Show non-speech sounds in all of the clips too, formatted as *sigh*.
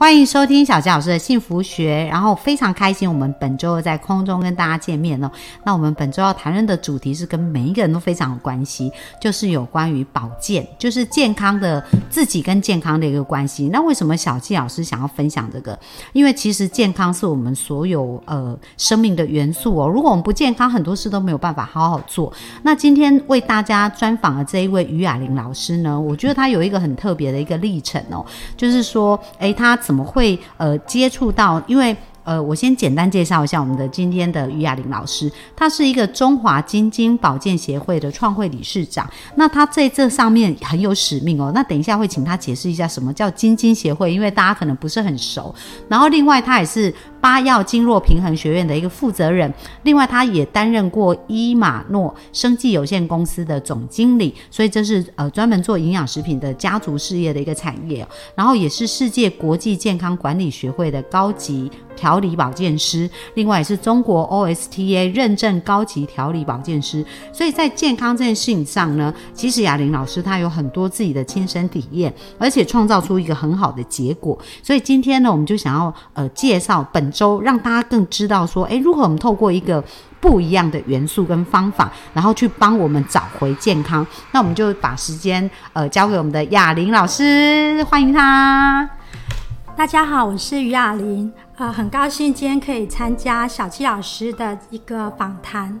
欢迎收听小吉老师的幸福学，然后非常开心，我们本周在空中跟大家见面哦。那我们本周要谈论的主题是跟每一个人都非常有关系，就是有关于保健，就是健康的自己跟健康的一个关系。那为什么小纪老师想要分享这个？因为其实健康是我们所有呃生命的元素哦。如果我们不健康，很多事都没有办法好好做。那今天为大家专访的这一位于雅玲老师呢，我觉得她有一个很特别的一个历程哦，就是说，诶，她。怎么会呃接触到？因为呃，我先简单介绍一下我们的今天的于亚玲老师，他是一个中华金晶保健协会的创会理事长。那他在这上面很有使命哦。那等一下会请他解释一下什么叫金晶协会，因为大家可能不是很熟。然后另外他也是。八药经络平衡学院的一个负责人，另外他也担任过伊马诺生技有限公司的总经理，所以这是呃专门做营养食品的家族事业的一个产业，然后也是世界国际健康管理学会的高级调理保健师，另外也是中国 OSTA 认证高级调理保健师，所以在健康这件事情上呢，其实雅玲老师她有很多自己的亲身体验，而且创造出一个很好的结果，所以今天呢，我们就想要呃介绍本。周让大家更知道说，哎，如何我们透过一个不一样的元素跟方法，然后去帮我们找回健康。那我们就把时间呃交给我们的哑玲老师，欢迎他。大家好，我是于哑玲，呃，很高兴今天可以参加小七老师的一个访谈。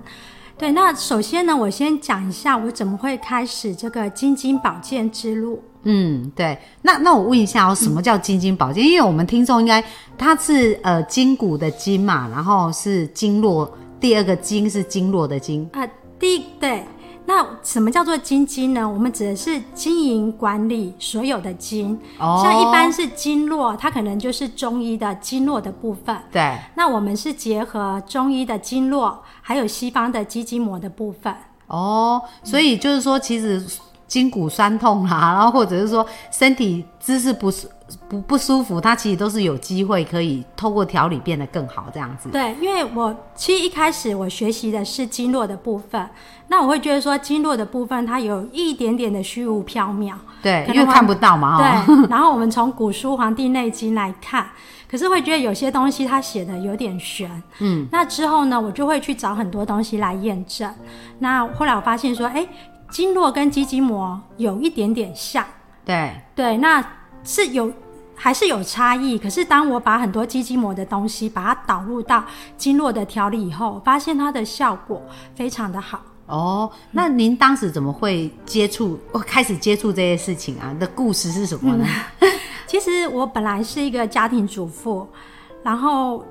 对，那首先呢，我先讲一下我怎么会开始这个金金保健之路。嗯，对，那那我问一下哦，什么叫金金保健？因为我们听众应该它是呃筋骨的筋嘛，然后是经络，第二个筋是经络的经啊。第对，那什么叫做金经呢？我们指的是经营管理所有的经，像一般是经络，它可能就是中医的经络的部分。对，那我们是结合中医的经络，还有西方的肌筋膜的部分。哦，所以就是说，其实。筋骨酸痛啦，*laughs* 然后或者是说身体姿势不舒不不舒服，它其实都是有机会可以透过调理变得更好这样子。对，因为我其实一开始我学习的是经络的部分，那我会觉得说经络的部分它有一点点的虚无缥缈，对，因为看不到嘛。对，然后我们从古书《黄帝内经》来看，可是会觉得有些东西它写的有点悬。嗯，那之后呢，我就会去找很多东西来验证。那后来我发现说，哎。经络跟肌筋膜有一点点像，对对，那是有还是有差异。可是当我把很多肌筋膜的东西把它导入到经络的调理以后，发现它的效果非常的好。哦，那您当时怎么会接触，开始接触这些事情啊？的故事是什么呢？其实我本来是一个家庭主妇，然后。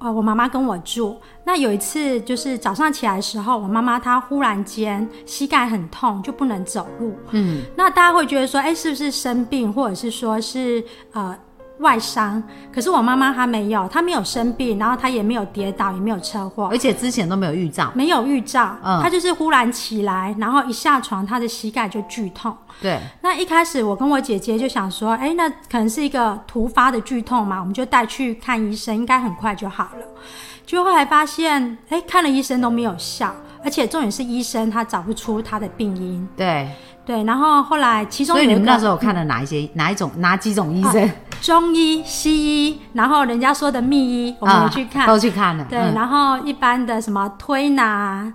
呃，我妈妈跟我住。那有一次，就是早上起来的时候，我妈妈她忽然间膝盖很痛，就不能走路。嗯，那大家会觉得说，哎，是不是生病，或者是说是呃。外伤，可是我妈妈她没有，她没有生病，然后她也没有跌倒，也没有车祸，而且之前都没有预兆，没有预兆，嗯，她就是忽然起来，然后一下床，她的膝盖就剧痛。对，那一开始我跟我姐姐就想说，哎，那可能是一个突发的剧痛嘛，我们就带去看医生，应该很快就好了。就后来发现，哎，看了医生都没有效，而且重点是医生他找不出他的病因。对。对，然后后来其中所以你们那时候看了哪一些哪一种哪几种医生？中医、西医，然后人家说的秘医，我们去看都去看了。对，然后一般的什么推拿。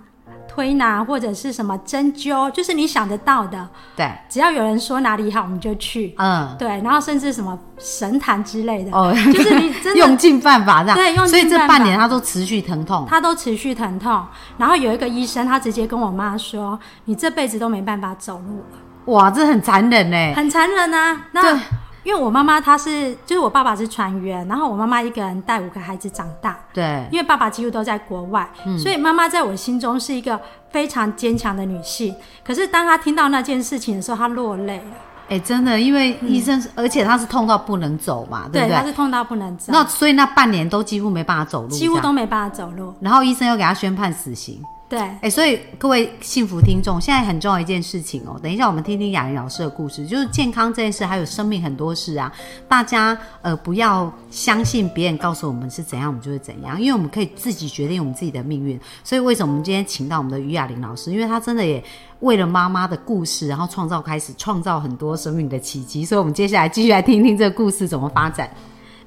推拿或者是什么针灸，就是你想得到的。对，只要有人说哪里好，我们就去。嗯，对，然后甚至什么神坛之类的，哦，*laughs* 就是你真的用尽办法这样。对，用尽所以这半年他都持续疼痛，他都持续疼痛。然后有一个医生，他直接跟我妈说：“你这辈子都没办法走路了。”哇，这很残忍呢，很残忍啊。那。因为我妈妈她是，就是我爸爸是船员，然后我妈妈一个人带五个孩子长大。对。因为爸爸几乎都在国外，所以妈妈在我心中是一个非常坚强的女性。可是当她听到那件事情的时候，她落泪了。哎，真的，因为医生，而且她是痛到不能走嘛，对不对？她是痛到不能走。那所以那半年都几乎没办法走路，几乎都没办法走路。然后医生又给她宣判死刑。对，哎，所以各位幸福听众，现在很重要一件事情哦。等一下，我们听听雅玲老师的故事，就是健康这件事，还有生命很多事啊。大家呃，不要相信别人告诉我们是怎样，我们就会怎样，因为我们可以自己决定我们自己的命运。所以，为什么我们今天请到我们的于雅玲老师？因为她真的也为了妈妈的故事，然后创造开始创造很多生命的奇迹。所以，我们接下来继续来听听这个故事怎么发展。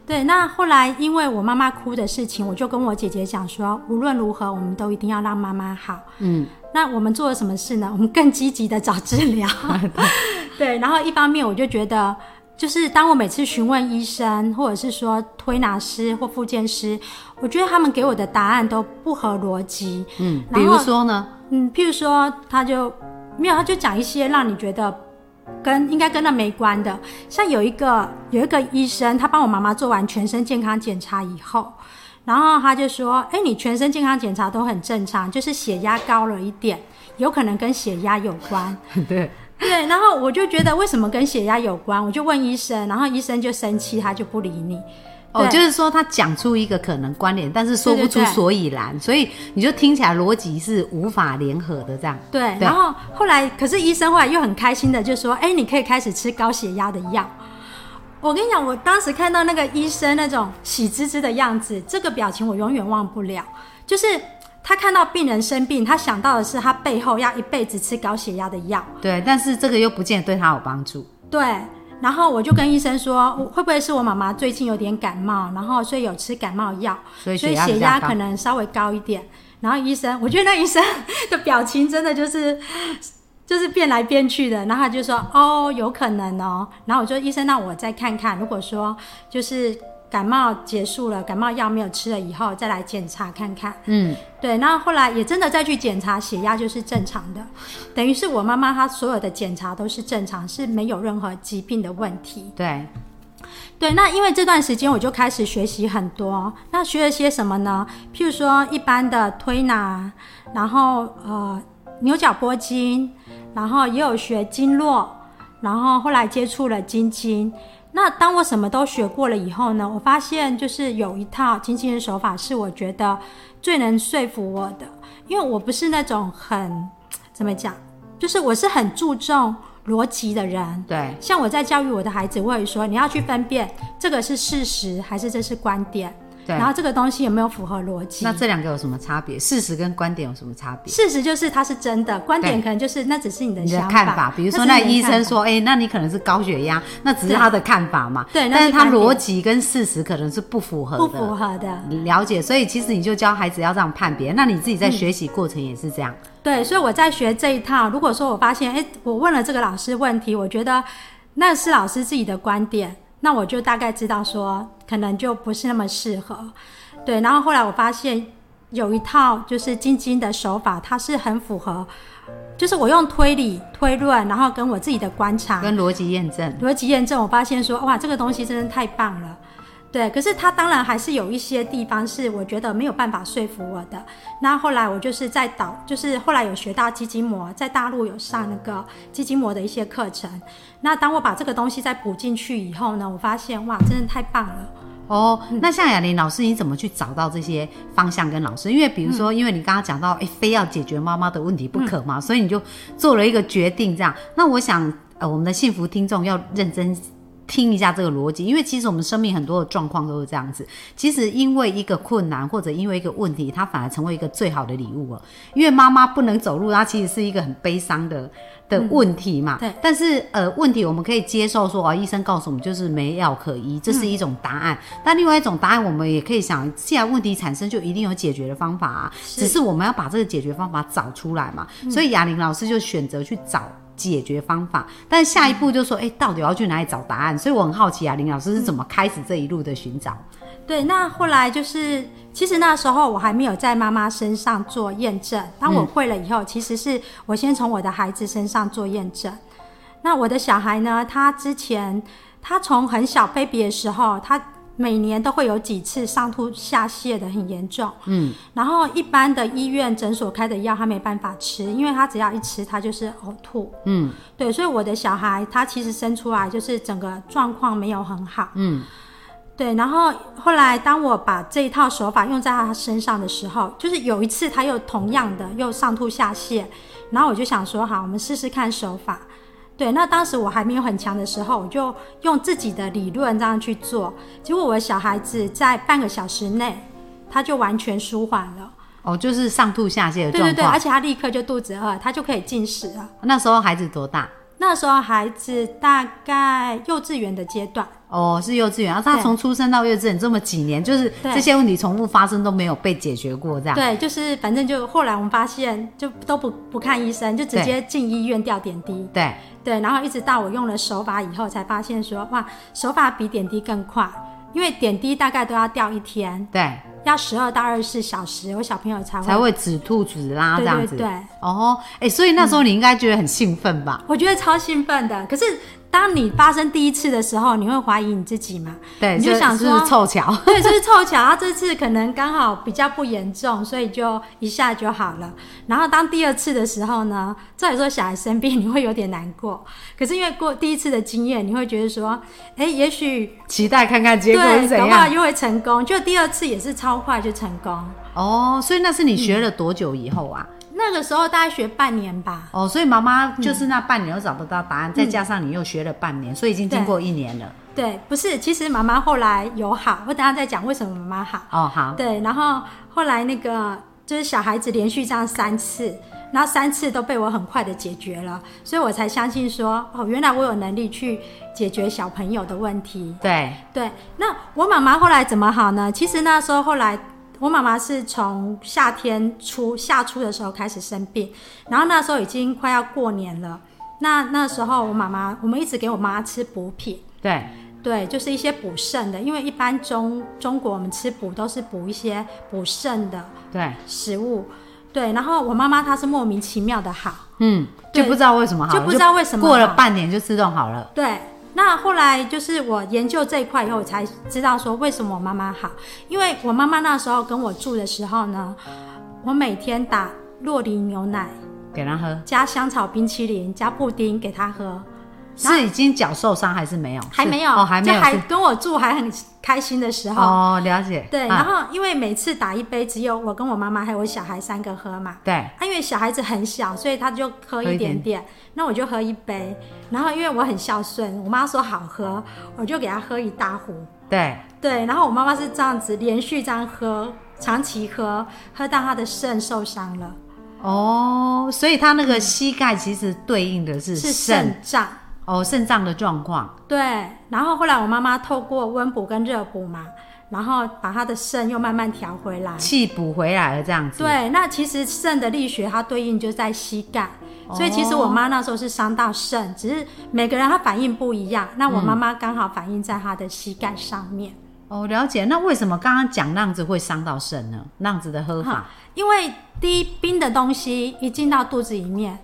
对，那后来因为我妈妈哭的事情，我就跟我姐姐讲说，无论如何，我们都一定要让妈妈好。嗯，那我们做了什么事呢？我们更积极的找治疗。*laughs* *laughs* 对，然后一方面我就觉得，就是当我每次询问医生，或者是说推拿师或复健师，我觉得他们给我的答案都不合逻辑。嗯，比如说呢？嗯，譬如说，他就没有，他就讲一些让你觉得。跟应该跟那没关的，像有一个有一个医生，他帮我妈妈做完全身健康检查以后，然后他就说：“哎，你全身健康检查都很正常，就是血压高了一点，有可能跟血压有关。*laughs* ”对对，然后我就觉得为什么跟血压有关，我就问医生，然后医生就生气，他就不理你。哦，就是说他讲出一个可能关联，但是说不出所以然，所以你就听起来逻辑是无法联合的这样。对，然后后来，可是医生后来又很开心的就说：“哎，你可以开始吃高血压的药。”我跟你讲，我当时看到那个医生那种喜滋滋的样子，这个表情我永远忘不了。就是他看到病人生病，他想到的是他背后要一辈子吃高血压的药。对，但是这个又不见得对他有帮助。对。然后我就跟医生说，会不会是我妈妈最近有点感冒，然后所以有吃感冒药，所以血压可能稍微高一点。然后医生，我觉得那医生的表情真的就是就是变来变去的。然后他就说，哦，有可能哦。然后我就，医生，那我再看看，如果说就是。感冒结束了，感冒药没有吃了以后，再来检查看看。嗯，对。那后来也真的再去检查，血压就是正常的，等于是我妈妈她所有的检查都是正常，是没有任何疾病的问题。对，对。那因为这段时间我就开始学习很多，那学了些什么呢？譬如说一般的推拿，然后呃牛角拨筋，然后也有学经络，然后后来接触了筋经。那当我什么都学过了以后呢？我发现就是有一套经纪人手法是我觉得最能说服我的，因为我不是那种很怎么讲，就是我是很注重逻辑的人。对，像我在教育我的孩子，我会说你要去分辨这个是事实还是这是观点。然后这个东西有没有符合逻辑？那这两个有什么差别？事实跟观点有什么差别？事实就是它是真的，观点可能就是那只是你的你的看法。比如说那医生说，哎，那你可能是高血压，那只是他的看法嘛。对，但是他逻辑跟事实可能是不符合的。不符合的。了解，所以其实你就教孩子要这样判别。那你自己在学习过程也是这样。对，所以我在学这一套。如果说我发现，哎，我问了这个老师问题，我觉得那是老师自己的观点，那我就大概知道说，可能就不是那么适合。对，然后后来我发现有一套就是晶晶的手法，它是很符合，就是我用推理推论，然后跟我自己的观察跟逻辑验证，逻辑验证，我发现说哇，这个东西真的太棒了。对，可是他当然还是有一些地方是我觉得没有办法说服我的。那后来我就是在导，就是后来有学到基筋膜，在大陆有上那个基筋膜的一些课程。那当我把这个东西再补进去以后呢，我发现哇，真的太棒了。哦，那像雅玲老师，你怎么去找到这些方向跟老师？因为比如说，因为你刚刚讲到，哎，非要解决妈妈的问题不可嘛，所以你就做了一个决定，这样。那我想，呃，我们的幸福听众要认真。听一下这个逻辑，因为其实我们生命很多的状况都是这样子。其实因为一个困难或者因为一个问题，它反而成为一个最好的礼物了。因为妈妈不能走路，它其实是一个很悲伤的的问题嘛。对。但是呃，问题我们可以接受，说啊，医生告诉我们就是没药可医，这是一种答案。但另外一种答案，我们也可以想，既然问题产生，就一定有解决的方法啊。只是我们要把这个解决方法找出来嘛。所以雅玲老师就选择去找。解决方法，但下一步就说，哎，到底要去哪里找答案？所以我很好奇啊，林老师是怎么开始这一路的寻找？对，那后来就是，其实那时候我还没有在妈妈身上做验证，当我会了以后，其实是我先从我的孩子身上做验证。那我的小孩呢，他之前他从很小 baby 的时候，他。每年都会有几次上吐下泻的很严重，嗯，然后一般的医院诊所开的药他没办法吃，因为他只要一吃他就是呕吐，嗯，对，所以我的小孩他其实生出来就是整个状况没有很好，嗯，对，然后后来当我把这一套手法用在他身上的时候，就是有一次他又同样的又上吐下泻，然后我就想说，好，我们试试看手法。对，那当时我还没有很强的时候，我就用自己的理论这样去做，结果我的小孩子在半个小时内，他就完全舒缓了。哦，就是上吐下泻的对对对，状况。而且他立刻就肚子饿，他就可以进食了。那时候孩子多大？那时候孩子大概幼稚园的阶段，哦，是幼稚园。然后他对从出生到幼稚园这么几年，就是对这些问题重复发生都没有被解决过，这样。对，就是反正就后来我们发现，就都不不看医生，就直接进医院吊点滴。对对，然后一直到我用了手法以后，才发现说，哇，手法比点滴更快，因为点滴大概都要吊一天，对，要十二到二十四小时，我小朋友才会。才会止吐止拉这样子。对对，哦，哎、所以那时候你应该觉得很兴奋吧？我觉得超兴奋的。可是当你发生第一次的时候，你会怀疑你自己嘛？对，你就想是说凑巧。对，就是凑巧，*laughs* 他这次可能刚好比较不严重，所以就一下就好了。然后当第二次的时候呢，照理说小孩生病你会有点难过，可是因为过第一次的经验，你会觉得说，哎，也许期待看看结果怎样。搞不好又会成功。就第二次也是超快就成功。哦，所以那是你学了多久以后啊？那个时候大概学半年吧，哦，所以妈妈就是那半年都找不到答嗯案，再加上你又学了半年，所以已经经过一年了。对，不是，其实妈妈后来有好，我等下再讲为什么妈妈好。哦，好，对，然后后来那个就是小孩子连续这样三次，然后三次都被我很快的解决了，所以我才相信说，哦，原来我有能力去解决小朋友的问题。对，对，那我妈妈后来怎么好呢？其实那时候后来。我妈妈是从夏天初夏初的时候开始生病，然后那时候已经快要过年了。那那时候我妈妈，我们一直给我妈吃补品，对，对，就是一些补肾的，因为一般中中国我们吃补都是补一些补肾的对，食物，对。然后我妈妈她是莫名其妙的好，嗯，就不知道为什么好，就不知道为什么过了半年就自动好了。对。那后来就是我研究这一块以后，我才知道说为什么我妈妈好，因为我妈妈那时候跟我住的时候呢，我每天打洛梨牛奶给她喝，加香草冰淇淋加布丁给她喝，是已经脚受伤还是没有？是还没有，哦，还没有，就还跟我住还很开心的时候，哦，了解。对，啊然后因为每次打一杯，只有我跟我妈妈还有我小孩三个喝嘛。对，啊，因为小孩子很小，所以他就喝喝一一点点，那我就喝一杯。然后因为我很孝顺，我妈说好喝，我就给他喝一大壶。对，对，然后我妈妈是这样子连续这样喝，长期喝，喝到她的肾受伤了，哦，所以她那个膝盖其实对应的是是肾肾脏。哦，肾脏的状况。对，然后后来我妈妈透过温补跟热补嘛，然后把她的肾又慢慢调回来。气补回来了，这样子。对，那其实肾的力学它对应就在膝盖，所以其实我妈那时候是伤到肾，只是每个人她反应不一样。那我妈妈刚好反应在她的膝盖上面，哦，了解。那为什么刚刚讲那样子会伤到肾呢？那样子的喝法，因为第一冰的东西一进到肚子里面，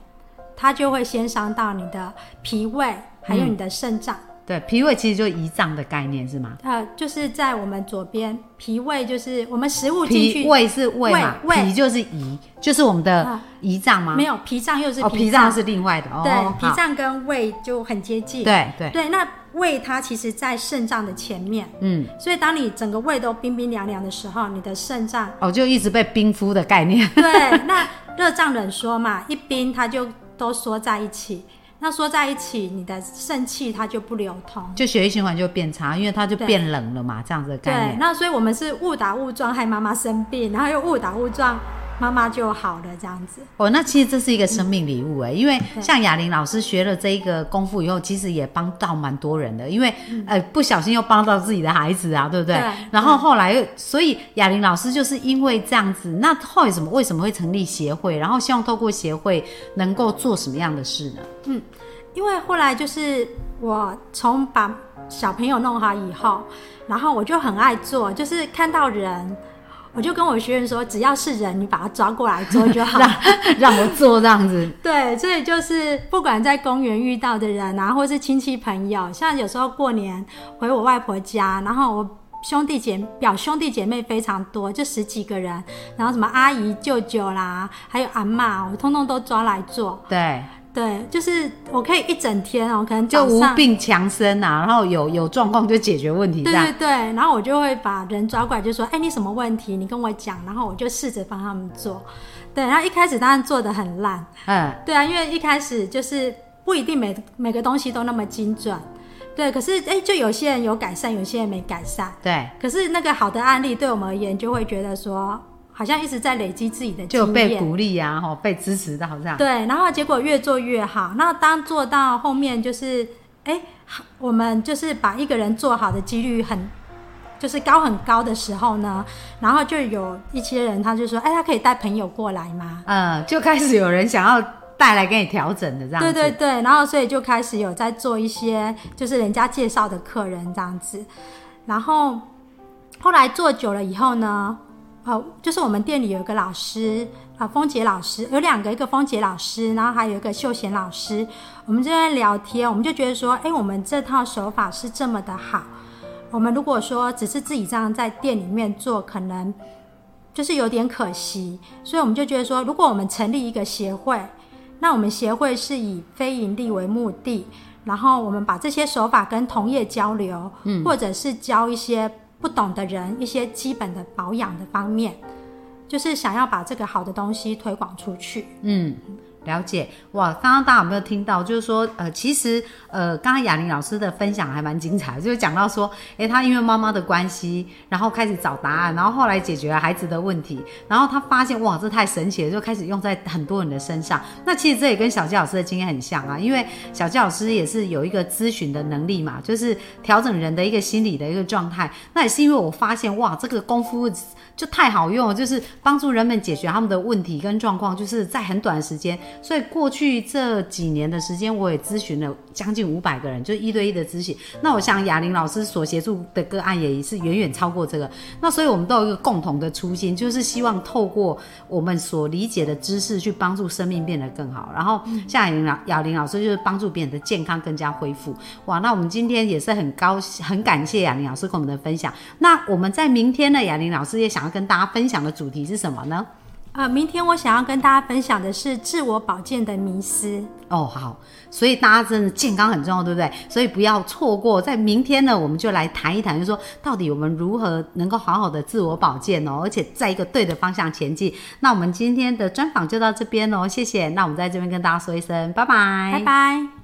它就会先伤到你的脾胃，还有你的肾脏。对，脾胃其实就胰脏的概念是吗？呃，就是在我们左边，脾胃就是我们食物进去脾胃是胃嘛，脾就是胰，就是我们的啊胰脏吗？没有脾脏又是哦，脾脏是另外的。哦，对，脾好脏跟胃就很接近。对对，对，那胃它其实在肾脏的前面，嗯，所以当你整个胃都冰冰凉凉的时候，你的肾脏哦，就一直被冰敷的概念。对，那热胀冷缩嘛，一冰它就都缩在一起，那缩在一起，你的肾气它就不流通。就血液循环就变差，因为它就变冷了嘛，这样子的概对，念。那所以我们是误打误撞害妈妈生病，然后又误打误撞妈妈就好了这样子。哦，那其实这是一个生命礼物哎，因为像雅玲老师学了这一个功夫以后，其实也帮到蛮多人的，因为、呃不小心又帮到自己的孩子啊，对不对？对然后后来又，所以雅玲老师就是因为这样子，那后来怎么为什么会成立协会？然后希望透过协会能够做什么样的事呢？嗯因为后来就是我从把小朋友弄好以后，然后我就很爱做，就是看到人，我就跟我学员说，只要是人，你把他抓过来做就好。让 *laughs* 让我做这样子，*laughs* 对，所以就是不管在公园遇到的人啊，或是亲戚朋友，像有时候过年回我外婆家，然后我兄弟姐表兄弟姐妹非常多，就十几个人，然后什么阿姨、舅舅啦，还有阿妈，我通通都抓来做。对，对，就是我可以一整天哦，可能就无病强身啊，然后有有状况就解决问题，对对对，然后我就会把人抓过来，就说：“哎，你什么问题？你跟我讲。”然后我就试着帮他们做。对，然后一开始当然做的很烂，嗯，对啊，因为一开始就是不一定每每个东西都那么精准，对。可是哎，就有些人有改善，有些人没改善。对，可是那个好的案例对我们而言，就会觉得说，好像一直在累积自己的就。被鼓励啊，吼，被支持到这样。对，然后结果越做越好。那当做到后面就是，哎，我们就是把一个人做好的几率很，就是高很高的时候呢，然后就有一些人他就说，哎，他可以带朋友过来吗？嗯，就开始有人想要带来给你调整的这样子。对对对，然后所以就开始有在做一些就是人家介绍的客人这样子，然后后来做久了以后呢，呃，就是我们店里有一个老师啊，风杰老师有两个，一个风杰老师，然后还有一个秀贤老师，我们就在聊天，我们就觉得说，哎，我们这套手法是这么的好，我们如果说只是自己这样在店里面做，可能就是有点可惜，所以我们就觉得说，如果我们成立一个协会。那我们协会是以非盈利为目的，然后我们把这些手法跟同业交流，嗯，或者是教一些不懂的人一些基本的保养的方面，就是想要把这个好的东西推广出去。嗯，了解哇！刚刚大家有没有听到？就是说，呃，其实，呃，刚刚雅玲老师的分享还蛮精彩，就是讲到说，诶，她因为妈妈的关系，然后开始找答案，然后后来解决了孩子的问题，然后她发现哇，这太神奇了，就开始用在很多人的身上。那其实这也跟小纪老师的经验很像啊，因为小纪老师也是有一个咨询的能力嘛，就是调整人的一个心理的一个状态。那也是因为我发现哇，这个功夫就太好用了，就是帮助人们解决他们的问题跟状况，就是在很短的时间。所以过去这几年的时间，我也咨询了将近五百个人，就一对一的咨询。那我想雅玲老师所协助的个案也是远远超过这个。那所以我们都有一个共同的初心，就是希望透过我们所理解的知识，去帮助生命变得更好。然后像雅玲老雅玲老师就是帮助别人的健康更加恢复。哇，那我们今天也是很高很感谢雅玲老师跟我们的分享。那我们在明天呢，雅玲老师也想要跟大家分享的主题是什么呢？呃，明天我想要跟大家分享的是自我保健的迷思。哦，好，所以大家真的健康很重要，对不对？所以不要错过。在明天呢，我们就来谈一谈，就是说到底我们如何能够好好的自我保健哦，而且在一个对的方向前进。那我们今天的专访就到这边哦，谢谢。那我们在这边跟大家说一声拜拜，拜拜。